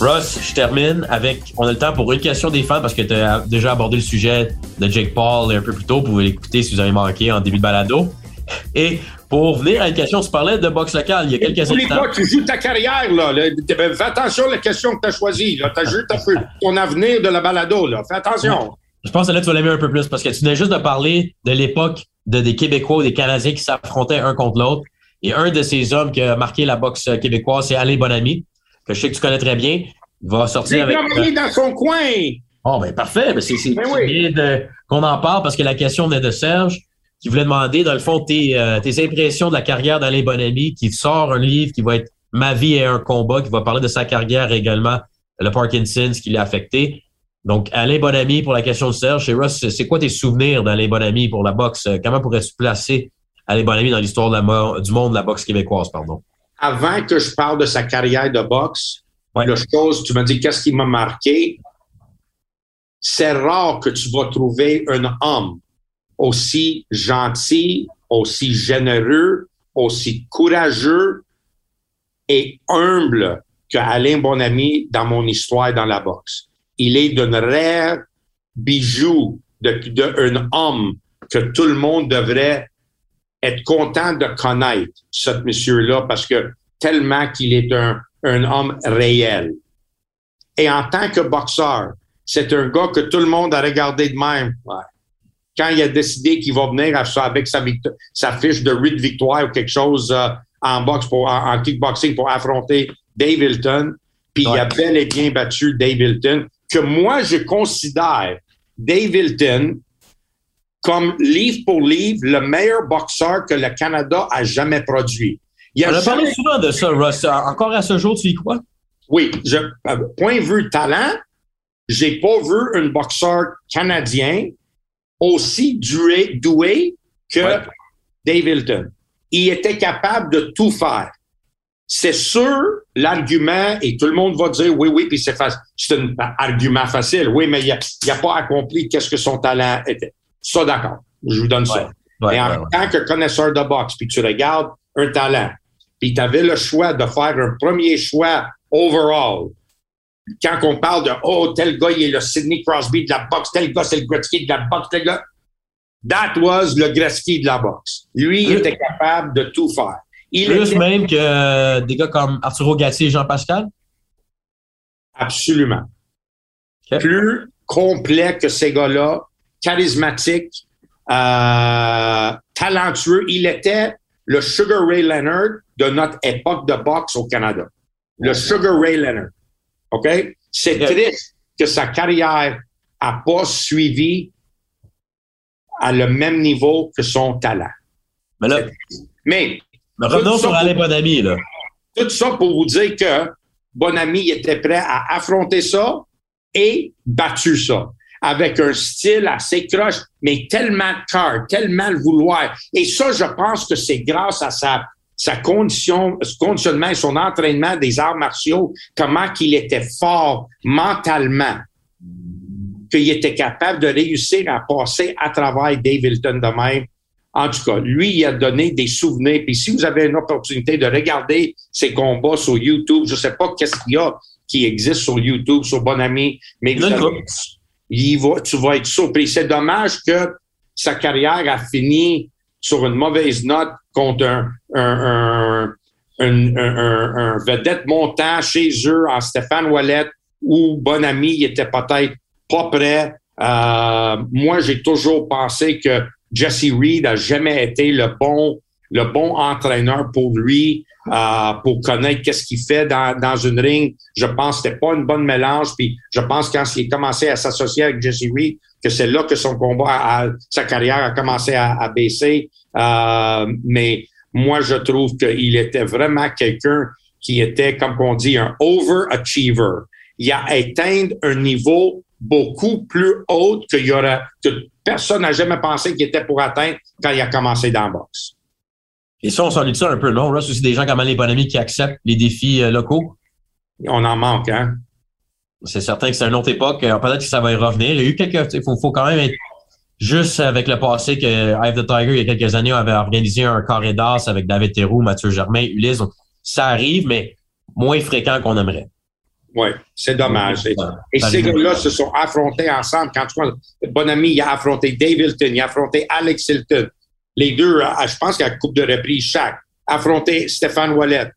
Ross, je termine avec. On a le temps pour une question des fans parce que tu as déjà abordé le sujet de Jake Paul un peu plus tôt. Vous pouvez l'écouter si vous avez manqué en début de balado. Et pour venir à une question, tu parlais de boxe locale il y a quelques instants. pas, tu joues ta carrière, là. là. Fais attention à la question que tu as choisie. Tu as joué ta- ton avenir de la balado, là. Fais attention. Je pense que là, tu vas l'aimer un peu plus parce que tu venais juste de parler de l'époque de des Québécois ou des Canadiens qui s'affrontaient un contre l'autre. Et un de ces hommes qui a marqué la boxe québécoise, c'est Alain Bonamy, que je sais que tu connais très bien. Il va sortir avec. travaillé dans son coin. Oh, ben parfait. Ben, c'est c'est c'est oui. bien de- qu'on en parle parce que la question venait de Serge qui voulait demander, dans le fond, tes, euh, tes impressions de la carrière d'Alain Bonamy qui sort un livre qui va être Ma vie est un combat, qui va parler de sa carrière également, le Parkinson's qui l'a affecté. Donc, Alain Bonamy, pour la question de Serge, et Russ, c'est- c'est quoi tes souvenirs d'Alain Bonamy pour la boxe? Comment pourrais-tu placer Alain Bonamy dans l'histoire de la mo- du monde de la boxe québécoise, pardon? Avant que je parle de sa carrière de boxe, Ouais. la chose, tu me dis qu'est-ce qui m'a marqué? C'est rare que tu vas trouver un homme aussi gentil, aussi généreux, aussi courageux et humble que Alain Bonamy dans mon histoire dans la boxe. Il est d'un rare bijou de, de un homme que tout le monde devrait être content de connaître, ce monsieur-là, parce que tellement qu'il est un, un homme réel. Et en tant que boxeur, c'est un gars que tout le monde a regardé de même. Ouais. Quand il a décidé qu'il va venir avec sa, fiche de 8 victoires ou quelque chose euh, en boxe pour, en, en kickboxing pour affronter Dave Hilton, puis il a bel et bien battu Dave Hilton, que moi je considère Dave Hilton comme livre pour livre le meilleur boxeur que le Canada a jamais produit. Il On a a parlé souvent de ça, Russ. Encore à ce jour, tu y crois? oui, je, euh, point de vue talent, j'ai pas vu un boxeur canadien aussi doué, doué que Ouais. Dave Hilton. Il était capable de tout faire. C'est sûr, l'argument, et tout le monde va dire oui, oui, puis c'est facile. C'est un argument facile. Oui, mais il n'a a pas accompli qu'est-ce que son talent était. Ça, d'accord. Je vous donne ça. Ouais, Et en ouais, tant que connaisseur de boxe, puis tu regardes un talent, puis tu avais le choix de faire un premier choix overall. Quand on parle de Oh, tel gars, il est le Sidney Crosby de la boxe, tel gars, c'est le Gretzky de la boxe, tel gars. That was le Gretzky de la boxe. Lui, il était capable de tout faire. Il Plus était même que des gars comme Arturo Gatti et Jean-Pascal? absolument Ok. plus complet que ces gars-là, charismatique, euh, talentueux. Il était le Sugar Ray Leonard de notre époque de boxe au Canada. Le Sugar Ray Leonard. OK? C'est triste que sa carrière a pas suivi à le même niveau que son talent. Mais là, Mais mais revenons sur Alain Bonamy, là. tout ça pour vous dire que Bonami était prêt à affronter ça et battu ça avec un style assez croche, mais tellement de cœur, tellement le vouloir. Et ça, je pense que c'est grâce à sa, sa condition, conditionnement et son entraînement des arts martiaux, comment qu'il était fort mentalement, qu'il était capable de réussir à passer à travers Dave Hilton de même. En tout cas, lui, il a donné des souvenirs. Puis si vous avez une opportunité de regarder ses combats sur YouTube, je sais pas qu'est-ce qu'il y a qui existe sur YouTube, sur Bonami, mais Il y en a une vous il va, tu vas être surpris. C'est dommage que sa carrière a fini sur une mauvaise note contre un, un, un, un- vedette montant chez eux en Stéphane Wallet où Bonami il était peut-être pas prêt. Euh, moi, j'ai toujours pensé que Jesse Reed a jamais été le bon, le bon entraîneur pour lui, euh, pour connaître qu'est-ce qu'il fait dans, dans une ring. Je pense que c'était pas une bonne mélange. Puis je pense quand il a commencé à s'associer avec Jesse Reed, que c'est là que son combat, a- sa carrière a commencé à, à baisser. Euh, mais moi, je trouve qu'il était vraiment quelqu'un qui était, comme on dit, un overachiever. Il a atteint un niveau beaucoup plus haut qu'il y que personne n'a jamais pensé qu'il était pour atteindre quand il a commencé dans la boxe. Et ça, on s'ennuie de ça un peu, non? Russ, aussi des gens comme Bonamy qui acceptent les défis euh, locaux? On en manque, hein? C'est certain que c'est une autre époque. Euh, Peut-être que ça va y revenir. Il y a eu quelques. Il faut, faut quand même être juste avec le passé que of the Tiger, il y a quelques années, avait organisé un carré d'as avec David Théroux, Mathieu Germain, Ulysse. Donc, ça arrive, mais moins fréquent qu'on aimerait. Oui, c'est dommage. Et, ces gars-là se sont affrontés ensemble. Quand tu vois, bon ami, il a affronté Dave Hilton, il a affronté Alex Hilton. Les deux, je pense une coupe de reprise chaque. Affronté Stéphane Wallet.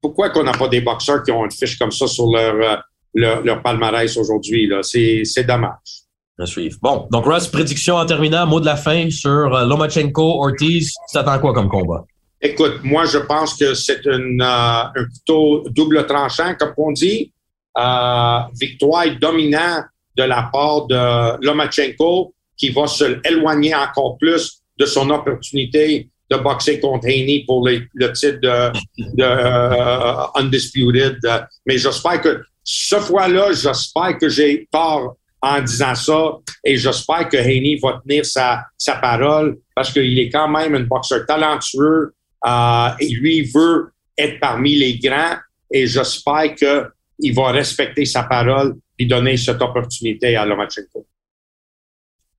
Pourquoi qu'on n'a pas des boxeurs qui ont une fiche comme ça sur leur, leur, leur palmarès aujourd'hui? C'est dommage. Bon, donc Russ, prédiction en terminant, mot de la fin sur euh, Lomachenko, Ortiz. Tu t'attends quoi comme combat? Écoute, moi, je pense que c'est euh, un couteau double tranchant, comme on dit. Euh, victoire dominante de la part de Lomachenko, qui va se éloigner encore plus de son opportunité de boxer contre Haney pour le titre de, de Undisputed. Mais j'espère que ce fois-là, j'espère que j'ai tort en disant ça. Et j'espère que Haney va tenir sa, sa parole parce qu'il est quand même un boxeur talentueux euh, et lui veut être parmi les grands. Et j'espère qu'il va respecter sa parole et donner cette opportunité à Lomachenko.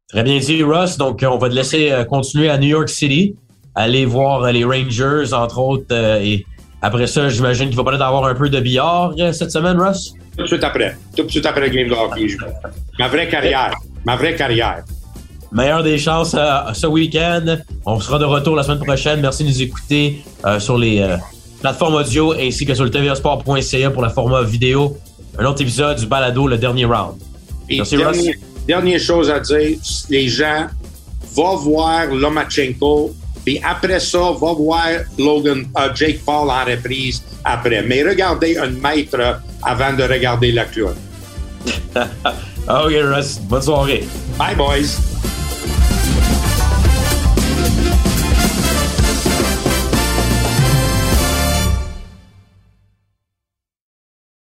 Très bien dit, Russ. Donc, on va te laisser euh, continuer à New York City, aller voir euh, les Rangers, entre autres. et après ça, j'imagine qu'il va peut-être avoir un peu de billard cette semaine, Russ? Tout de suite après. Tout de suite après le game de hockey. Ma vraie carrière. Ma vraie carrière. Meilleure des chances euh, ce week-end. On sera de retour la semaine prochaine. Merci de nous écouter euh, sur les euh, plateformes audio ainsi que sur le tvsport.ca pour la format vidéo. Un autre épisode du balado, le dernier round. Merci, dernier, Dernière chose à dire, les gens, vont voir Lomachenko puis après ça, va voir Logan, uh, Jake Paul en reprise après. Mais regardez un maître avant de regarder la clown. ok, Russ. Bonne soirée. Bye, boys.